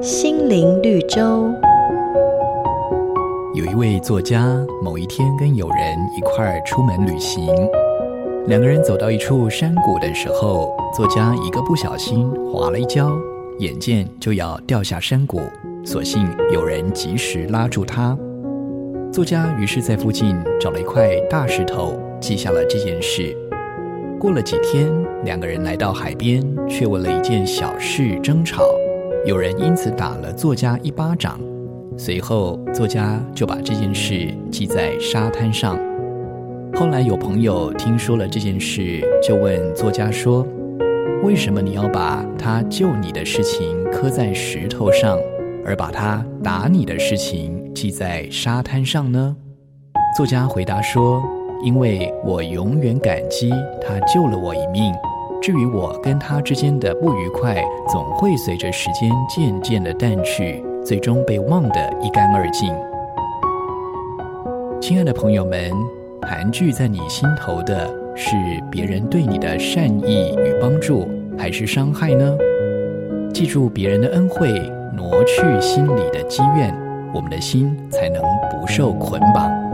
心灵绿洲。有一位作家，某一天跟友人一块儿出门旅行，两个人走到一处山谷的时候，作家一个不小心滑了一跤，眼见就要掉下山谷，所幸有人及时拉住他。作家于是在附近找了一块大石头，记下了这件事。过了几天，两个人来到海边，却为了一件小事争吵，有人因此打了作家一巴掌。随后，作家就把这件事记在沙滩上。后来有朋友听说了这件事，就问作家说：“为什么你要把他救你的事情刻在石头上，而把他打你的事情记在沙滩上呢？”作家回答说：“因为我永远感激他救了我一命。至于我跟他之间的不愉快，总会随着时间渐渐的淡去。”最终被忘得一干二净。亲爱的朋友们，盘踞在你心头的是别人对你的善意与帮助，还是伤害呢？记住别人的恩惠，挪去心里的积怨，我们的心才能不受捆绑。